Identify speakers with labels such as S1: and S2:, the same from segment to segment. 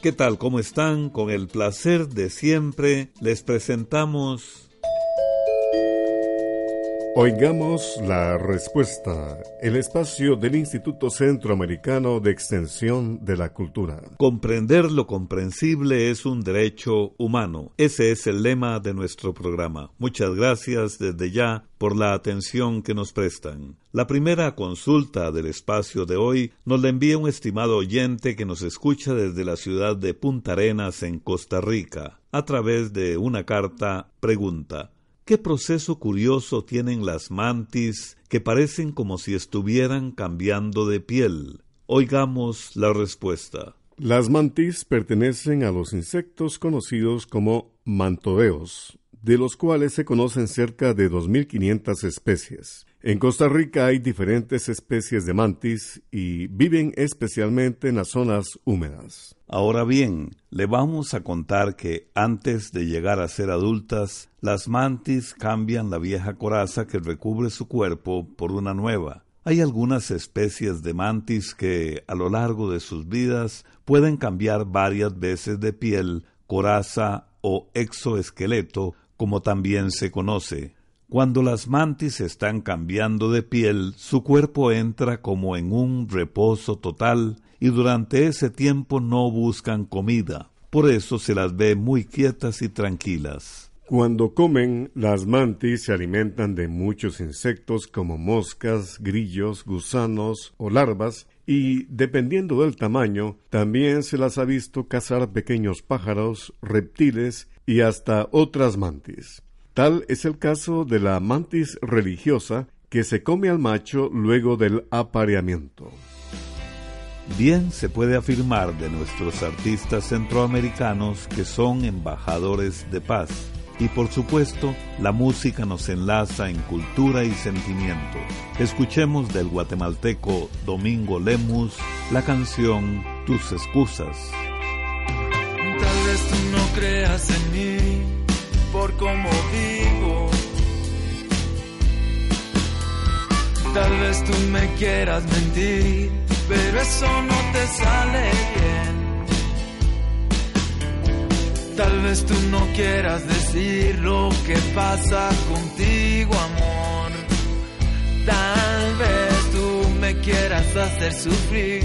S1: ¿Qué tal? ¿Cómo están? Con el placer de siempre les presentamos
S2: Oigamos la respuesta, el espacio del Instituto Centroamericano de Extensión de la Cultura.
S1: Comprender lo comprensible es un derecho humano. Ese es el lema de nuestro programa. Muchas gracias desde ya por la atención que nos prestan. La primera consulta del espacio de hoy nos la envía un estimado oyente que nos escucha desde la ciudad de Punta Arenas en Costa Rica. A través de una carta pregunta ¿Qué proceso curioso tienen las mantis que parecen como si estuvieran cambiando de piel? Oigamos la respuesta.
S2: Las mantis pertenecen a los insectos conocidos como mantodeos, de los cuales se conocen cerca de 2.500 especies. En Costa Rica hay diferentes especies de mantis y viven especialmente en las zonas húmedas.
S1: Ahora bien, le vamos a contar que antes de llegar a ser adultas, las mantis cambian la vieja coraza que recubre su cuerpo por una nueva. Hay algunas especies de mantis que, a lo largo de sus vidas, pueden cambiar varias veces de piel, coraza o exoesqueleto, como también se conoce. Cuando las mantis están cambiando de piel, su cuerpo entra como en un reposo total y durante ese tiempo no buscan comida. Por eso se las ve muy quietas y tranquilas.
S2: Cuando comen, las mantis se alimentan de muchos insectos como moscas, grillos, gusanos o larvas, y dependiendo del tamaño, también se las ha visto cazar pequeños pájaros, reptiles y hasta otras mantis. Tal es el caso de la mantis religiosa que se come al macho luego del apareamiento.
S1: Bien se puede afirmar de nuestros artistas centroamericanos que son embajadores de paz. Y por supuesto, la música nos enlaza en cultura y sentimiento. Escuchemos del guatemalteco Domingo Lemus la canción Tus excusas.
S3: Tal vez tú no creas en mí por cómo vivo. Tal vez tú me quieras mentir, pero eso no te sale bien. Tal vez tú no quieras decir lo que pasa contigo, amor. Tal vez tú me quieras hacer sufrir.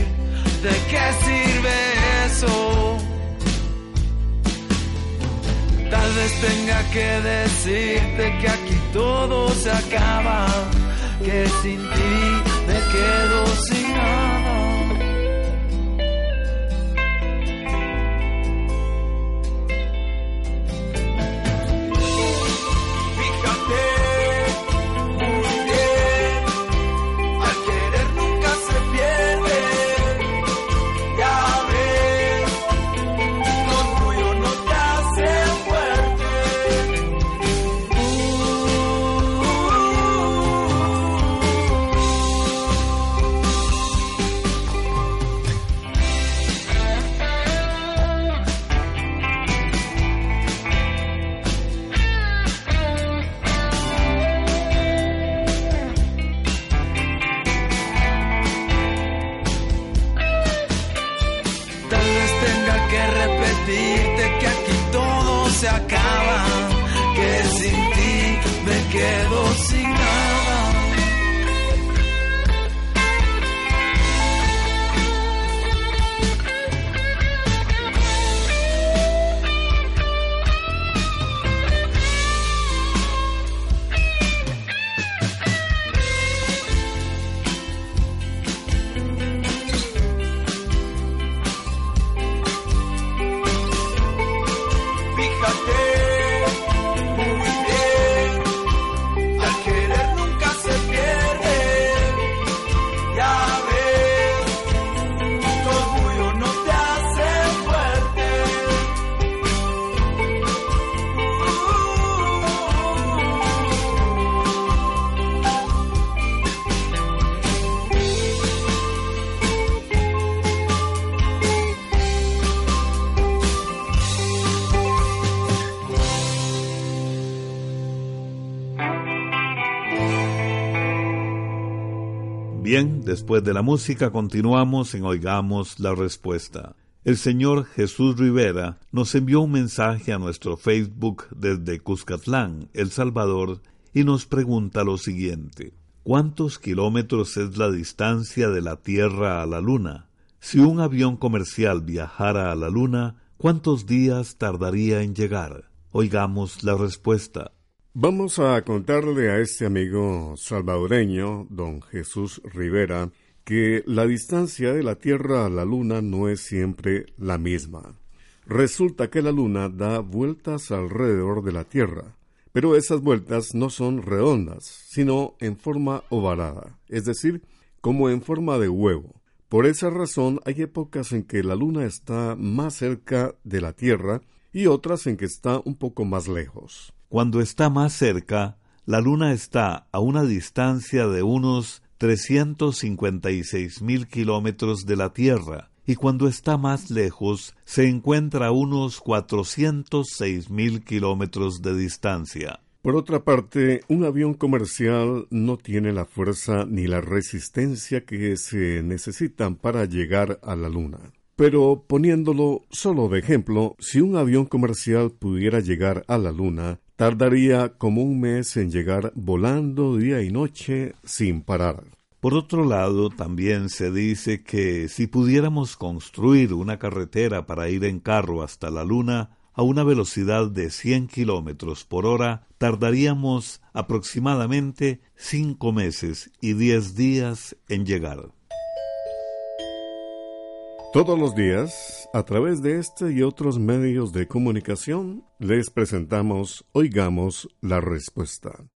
S3: ¿De qué sirve eso? Tal vez tenga que decirte que aquí todo se acaba, que sin ti me quedo sin nada.
S1: Bien, después de la música continuamos en Oigamos la Respuesta. El señor Jesús Rivera nos envió un mensaje a nuestro Facebook desde Cuscatlán, El Salvador, y nos pregunta lo siguiente. ¿Cuántos kilómetros es la distancia de la Tierra a la Luna? Si un avión comercial viajara a la Luna, ¿cuántos días tardaría en llegar? Oigamos la respuesta.
S2: Vamos a contarle a este amigo salvadoreño, don Jesús Rivera, que la distancia de la Tierra a la Luna no es siempre la misma. Resulta que la Luna da vueltas alrededor de la Tierra, pero esas vueltas no son redondas, sino en forma ovalada, es decir, como en forma de huevo. Por esa razón hay épocas en que la Luna está más cerca de la Tierra y otras en que está un poco más lejos.
S1: Cuando está más cerca, la Luna está a una distancia de unos 356 mil kilómetros de la Tierra, y cuando está más lejos se encuentra a unos 406 mil kilómetros de distancia.
S2: Por otra parte, un avión comercial no tiene la fuerza ni la resistencia que se necesitan para llegar a la Luna. Pero poniéndolo solo de ejemplo, si un avión comercial pudiera llegar a la Luna, tardaría como un mes en llegar volando día y noche sin parar.
S1: Por otro lado, también se dice que si pudiéramos construir una carretera para ir en carro hasta la Luna a una velocidad de 100 kilómetros por hora, tardaríamos aproximadamente cinco meses y diez días en llegar.
S2: Todos los días, a través de este y otros medios de comunicación, les presentamos Oigamos la Respuesta.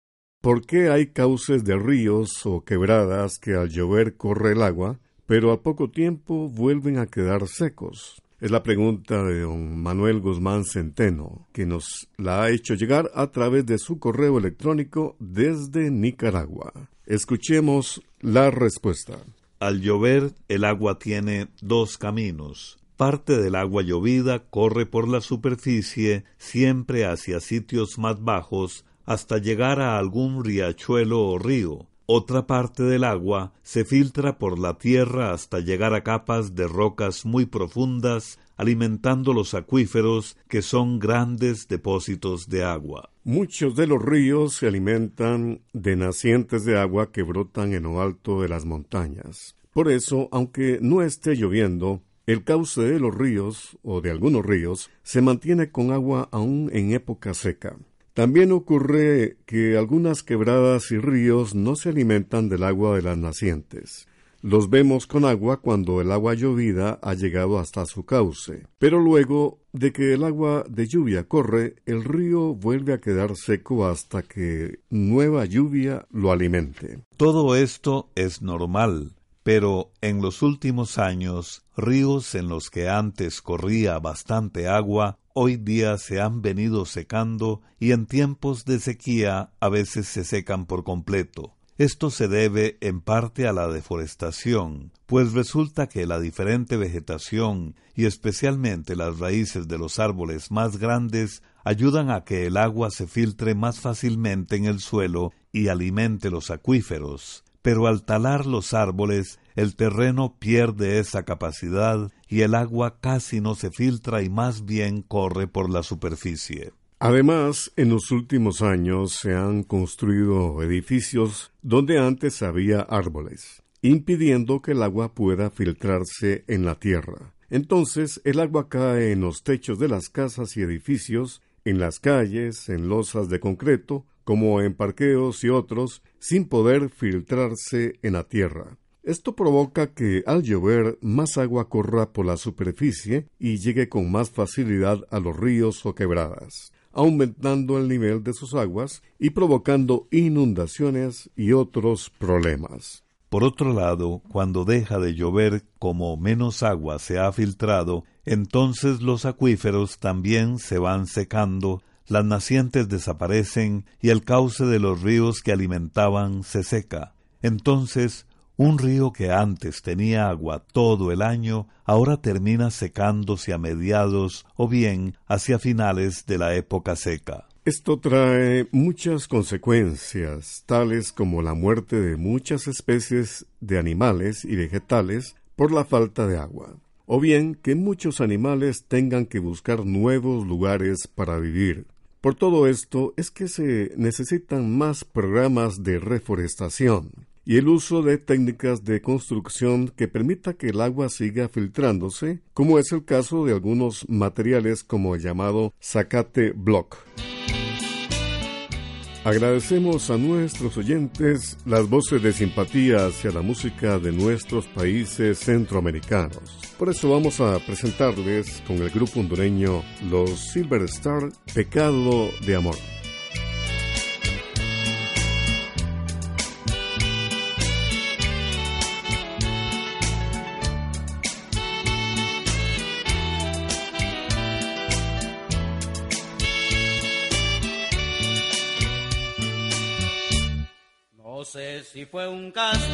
S2: ¿Por qué hay cauces de ríos o quebradas que al llover corre el agua, pero al poco tiempo vuelven a quedar secos? Es la pregunta de don Manuel Guzmán Centeno, que nos la ha hecho llegar a través de su correo electrónico desde Nicaragua. Escuchemos la respuesta.
S1: Al llover, el agua tiene dos caminos. Parte del agua llovida corre por la superficie siempre hacia sitios más bajos hasta llegar a algún riachuelo o río. Otra parte del agua se filtra por la tierra hasta llegar a capas de rocas muy profundas, alimentando los acuíferos que son grandes depósitos de agua.
S2: Muchos de los ríos se alimentan de nacientes de agua que brotan en lo alto de las montañas. Por eso, aunque no esté lloviendo, el cauce de los ríos o de algunos ríos se mantiene con agua aún en época seca. También ocurre que algunas quebradas y ríos no se alimentan del agua de las nacientes. Los vemos con agua cuando el agua llovida ha llegado hasta su cauce, pero luego de que el agua de lluvia corre, el río vuelve a quedar seco hasta que nueva lluvia lo alimente.
S1: Todo esto es normal, pero en los últimos años, ríos en los que antes corría bastante agua hoy día se han venido secando y en tiempos de sequía a veces se secan por completo. Esto se debe en parte a la deforestación, pues resulta que la diferente vegetación y especialmente las raíces de los árboles más grandes ayudan a que el agua se filtre más fácilmente en el suelo y alimente los acuíferos. Pero al talar los árboles, el terreno pierde esa capacidad y el agua casi no se filtra y más bien corre por la superficie.
S2: Además, en los últimos años se han construido edificios donde antes había árboles, impidiendo que el agua pueda filtrarse en la tierra. Entonces, el agua cae en los techos de las casas y edificios, en las calles, en losas de concreto, como en parqueos y otros, sin poder filtrarse en la tierra. Esto provoca que al llover más agua corra por la superficie y llegue con más facilidad a los ríos o quebradas, aumentando el nivel de sus aguas y provocando inundaciones y otros problemas.
S1: Por otro lado, cuando deja de llover, como menos agua se ha filtrado, entonces los acuíferos también se van secando, las nacientes desaparecen y el cauce de los ríos que alimentaban se seca. Entonces un río que antes tenía agua todo el año, ahora termina secándose a mediados o bien hacia finales de la época seca.
S2: Esto trae muchas consecuencias, tales como la muerte de muchas especies de animales y vegetales por la falta de agua, o bien que muchos animales tengan que buscar nuevos lugares para vivir. Por todo esto es que se necesitan más programas de reforestación y el uso de técnicas de construcción que permita que el agua siga filtrándose, como es el caso de algunos materiales como el llamado zacate block. Agradecemos a nuestros oyentes las voces de simpatía hacia la música de nuestros países centroamericanos. Por eso vamos a presentarles con el grupo hondureño los Silver Star Pecado de Amor.
S4: Si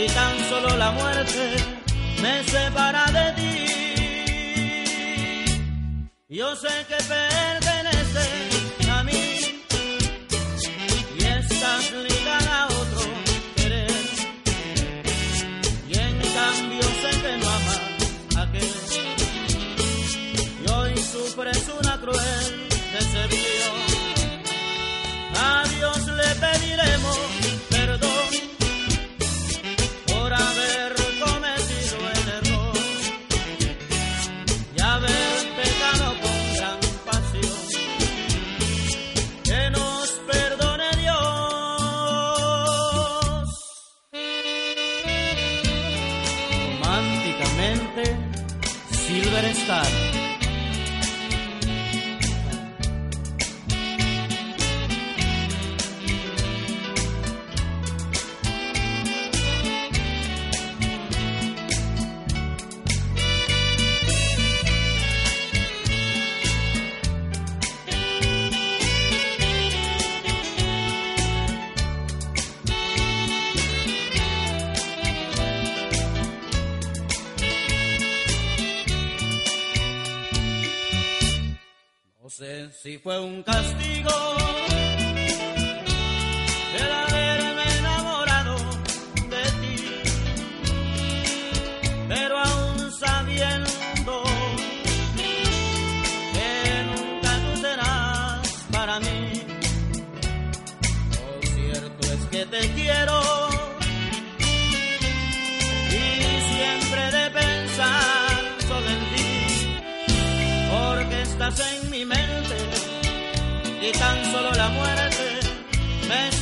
S4: y tan solo la muerte me separa de ti. Yo sé que perteneces a mí y estás ligada a otro querer. Y en cambio sé que no amas a aquel. Y hoy sufres una cruel decepción. A Dios le pediremos si fue un castigo y tan solo la muerte me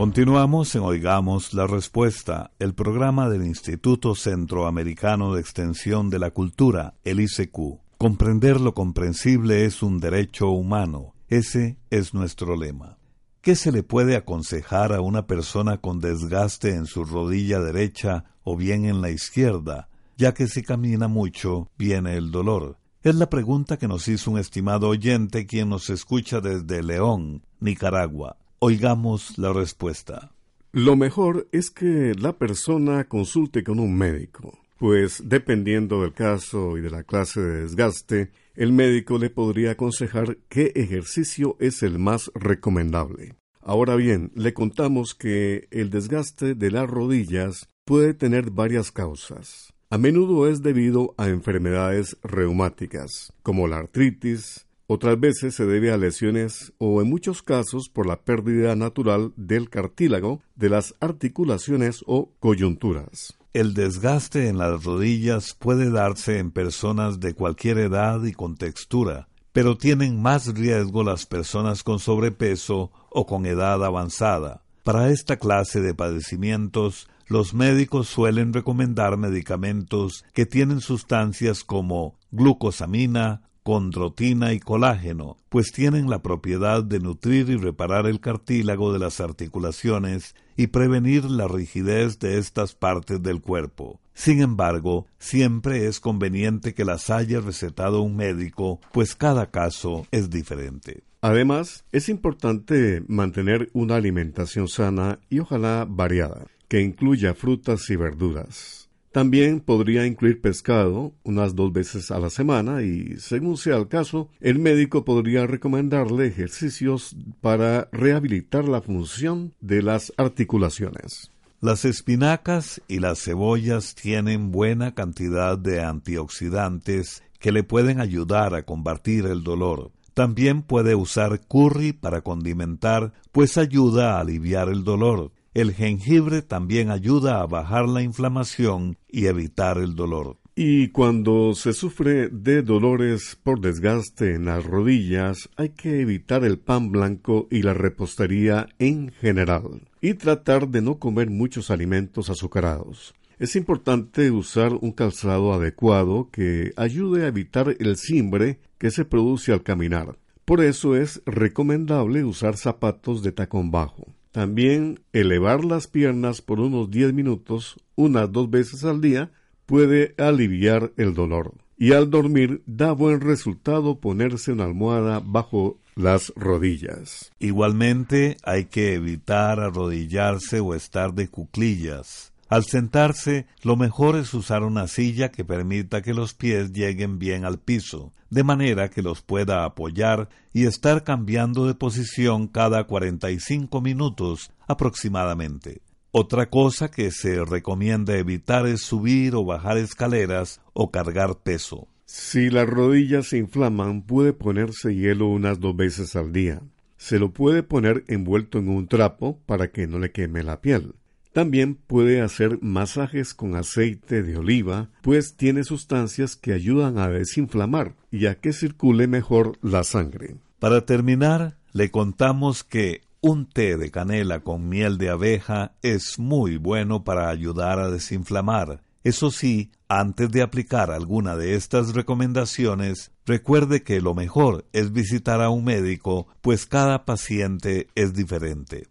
S1: Continuamos en Oigamos la Respuesta, el programa del Instituto Centroamericano de Extensión de la Cultura, el ICQ. Comprender lo comprensible es un derecho humano. Ese es nuestro lema. ¿Qué se le puede aconsejar a una persona con desgaste en su rodilla derecha o bien en la izquierda, ya que si camina mucho viene el dolor? Es la pregunta que nos hizo un estimado oyente quien nos escucha desde León, Nicaragua. Oigamos la respuesta.
S2: Lo mejor es que la persona consulte con un médico, pues dependiendo del caso y de la clase de desgaste, el médico le podría aconsejar qué ejercicio es el más recomendable. Ahora bien, le contamos que el desgaste de las rodillas puede tener varias causas. A menudo es debido a enfermedades reumáticas, como la artritis, otras veces se debe a lesiones o en muchos casos por la pérdida natural del cartílago, de las articulaciones o coyunturas.
S1: El desgaste en las rodillas puede darse en personas de cualquier edad y contextura, pero tienen más riesgo las personas con sobrepeso o con edad avanzada. Para esta clase de padecimientos, los médicos suelen recomendar medicamentos que tienen sustancias como glucosamina, condrotina y colágeno, pues tienen la propiedad de nutrir y reparar el cartílago de las articulaciones y prevenir la rigidez de estas partes del cuerpo. Sin embargo, siempre es conveniente que las haya recetado un médico, pues cada caso es diferente.
S2: Además, es importante mantener una alimentación sana y ojalá variada, que incluya frutas y verduras. También podría incluir pescado unas dos veces a la semana y, según sea el caso, el médico podría recomendarle ejercicios para rehabilitar la función de las articulaciones.
S1: Las espinacas y las cebollas tienen buena cantidad de antioxidantes que le pueden ayudar a combatir el dolor. También puede usar curry para condimentar, pues ayuda a aliviar el dolor. El jengibre también ayuda a bajar la inflamación y evitar el dolor.
S2: Y cuando se sufre de dolores por desgaste en las rodillas, hay que evitar el pan blanco y la repostería en general, y tratar de no comer muchos alimentos azucarados. Es importante usar un calzado adecuado que ayude a evitar el cimbre que se produce al caminar. Por eso es recomendable usar zapatos de tacón bajo. También elevar las piernas por unos 10 minutos, unas dos veces al día, puede aliviar el dolor. Y al dormir da buen resultado ponerse una almohada bajo las rodillas.
S1: Igualmente hay que evitar arrodillarse o estar de cuclillas. Al sentarse, lo mejor es usar una silla que permita que los pies lleguen bien al piso, de manera que los pueda apoyar y estar cambiando de posición cada 45 minutos aproximadamente. Otra cosa que se recomienda evitar es subir o bajar escaleras o cargar peso.
S2: Si las rodillas se inflaman, puede ponerse hielo unas dos veces al día. Se lo puede poner envuelto en un trapo para que no le queme la piel. También puede hacer masajes con aceite de oliva, pues tiene sustancias que ayudan a desinflamar y a que circule mejor la sangre.
S1: Para terminar, le contamos que un té de canela con miel de abeja es muy bueno para ayudar a desinflamar. Eso sí, antes de aplicar alguna de estas recomendaciones, recuerde que lo mejor es visitar a un médico, pues cada paciente es diferente.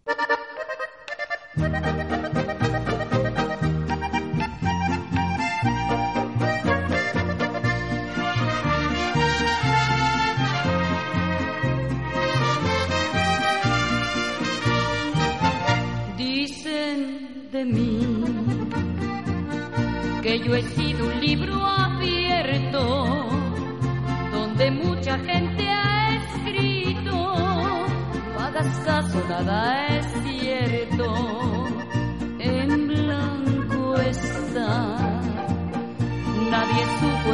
S5: Dicen de mí que yo he sido un libro abierto donde mucha gente ha escrito. No hagas caso, nada es cierto.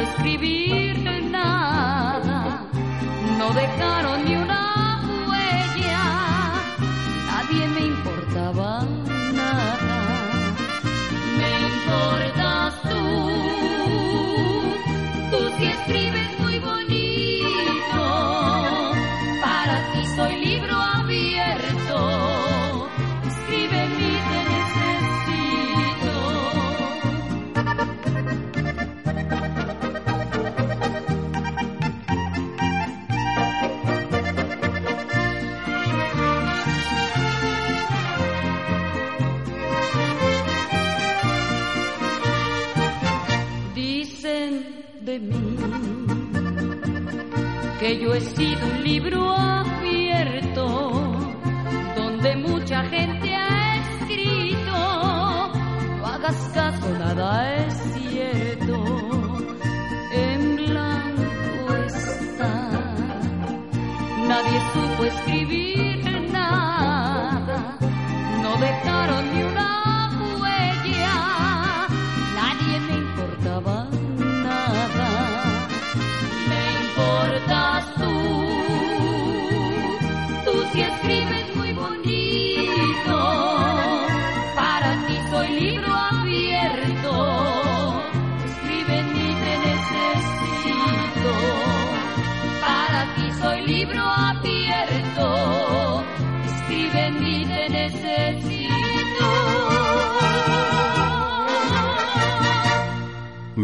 S5: Escribir nada. No dejaron ni una huella. Nadie me importaba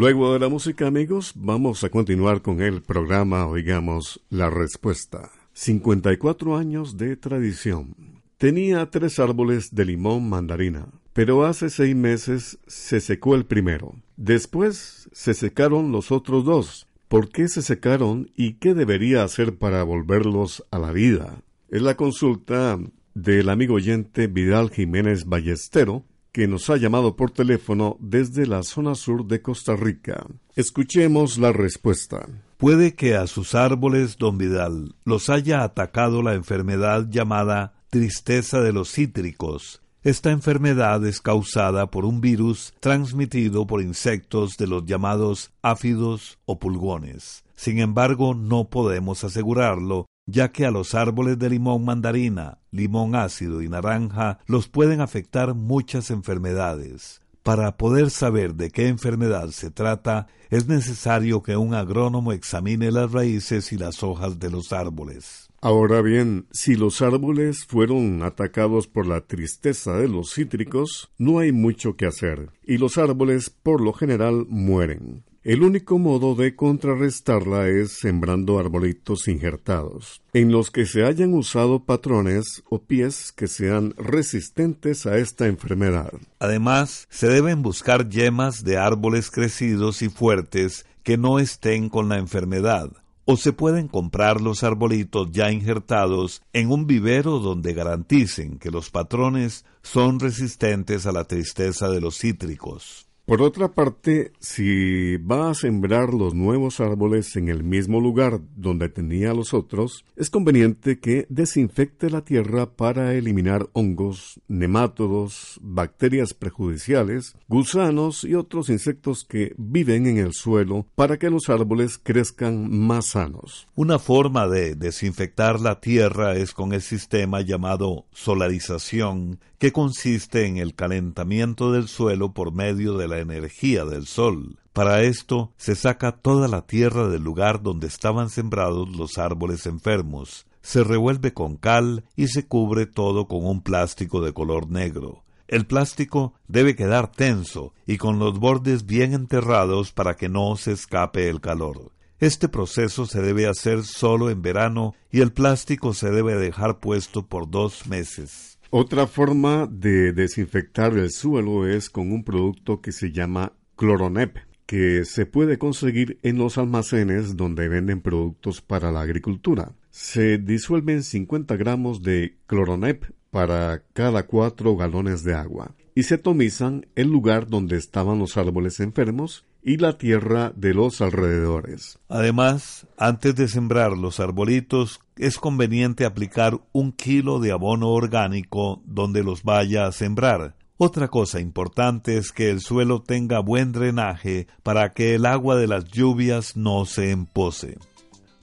S2: Luego de la música, amigos, vamos a continuar con el programa Oigamos la Respuesta. 54 años de tradición. Tenía tres árboles de limón mandarina, pero hace seis meses se secó el primero. Después se secaron los otros dos. ¿Por qué se secaron y qué debería hacer para volverlos a la vida? Es la consulta del amigo oyente Vidal Jiménez Ballestero, que nos ha llamado por teléfono desde la zona sur de Costa Rica. Escuchemos la respuesta.
S1: Puede que a sus árboles, don Vidal, los haya atacado la enfermedad llamada tristeza de los cítricos. Esta enfermedad es causada por un virus transmitido por insectos de los llamados áfidos o pulgones. Sin embargo, no podemos asegurarlo, ya que a los árboles de limón mandarina, limón ácido y naranja los pueden afectar muchas enfermedades. Para poder saber de qué enfermedad se trata, es necesario que un agrónomo examine las raíces y las hojas de los árboles.
S2: Ahora bien, si los árboles fueron atacados por la tristeza de los cítricos, no hay mucho que hacer, y los árboles por lo general mueren. El único modo de contrarrestarla es sembrando arbolitos injertados, en los que se hayan usado patrones o pies que sean resistentes a esta enfermedad.
S1: Además, se deben buscar yemas de árboles crecidos y fuertes que no estén con la enfermedad, o se pueden comprar los arbolitos ya injertados en un vivero donde garanticen que los patrones son resistentes a la tristeza de los cítricos.
S2: Por otra parte, si va a sembrar los nuevos árboles en el mismo lugar donde tenía los otros, es conveniente que desinfecte la tierra para eliminar hongos, nemátodos, bacterias prejudiciales, gusanos y otros insectos que viven en el suelo para que los árboles crezcan más sanos.
S1: Una forma de desinfectar la tierra es con el sistema llamado solarización, que consiste en el calentamiento del suelo por medio de la energía del sol. Para esto se saca toda la tierra del lugar donde estaban sembrados los árboles enfermos, se revuelve con cal y se cubre todo con un plástico de color negro. El plástico debe quedar tenso y con los bordes bien enterrados para que no se escape el calor. Este proceso se debe hacer solo en verano y el plástico se debe dejar puesto por dos meses.
S2: Otra forma de desinfectar el suelo es con un producto que se llama Cloronep, que se puede conseguir en los almacenes donde venden productos para la agricultura. Se disuelven 50 gramos de Cloronep para cada 4 galones de agua y se atomizan el lugar donde estaban los árboles enfermos y la tierra de los alrededores.
S1: Además, antes de sembrar los arbolitos, es conveniente aplicar un kilo de abono orgánico donde los vaya a sembrar. Otra cosa importante es que el suelo tenga buen drenaje para que el agua de las lluvias no se empose.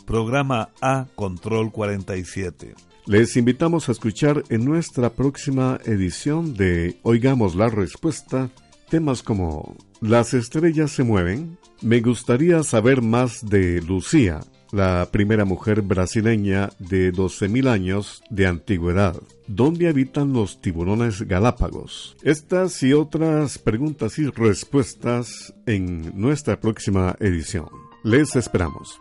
S1: Programa A Control 47.
S2: Les invitamos a escuchar en nuestra próxima edición de Oigamos la Respuesta temas como Las estrellas se mueven. Me gustaría saber más de Lucía, la primera mujer brasileña de 12.000 años de antigüedad. ¿Dónde habitan los tiburones galápagos? Estas y otras preguntas y respuestas en nuestra próxima edición. Les esperamos.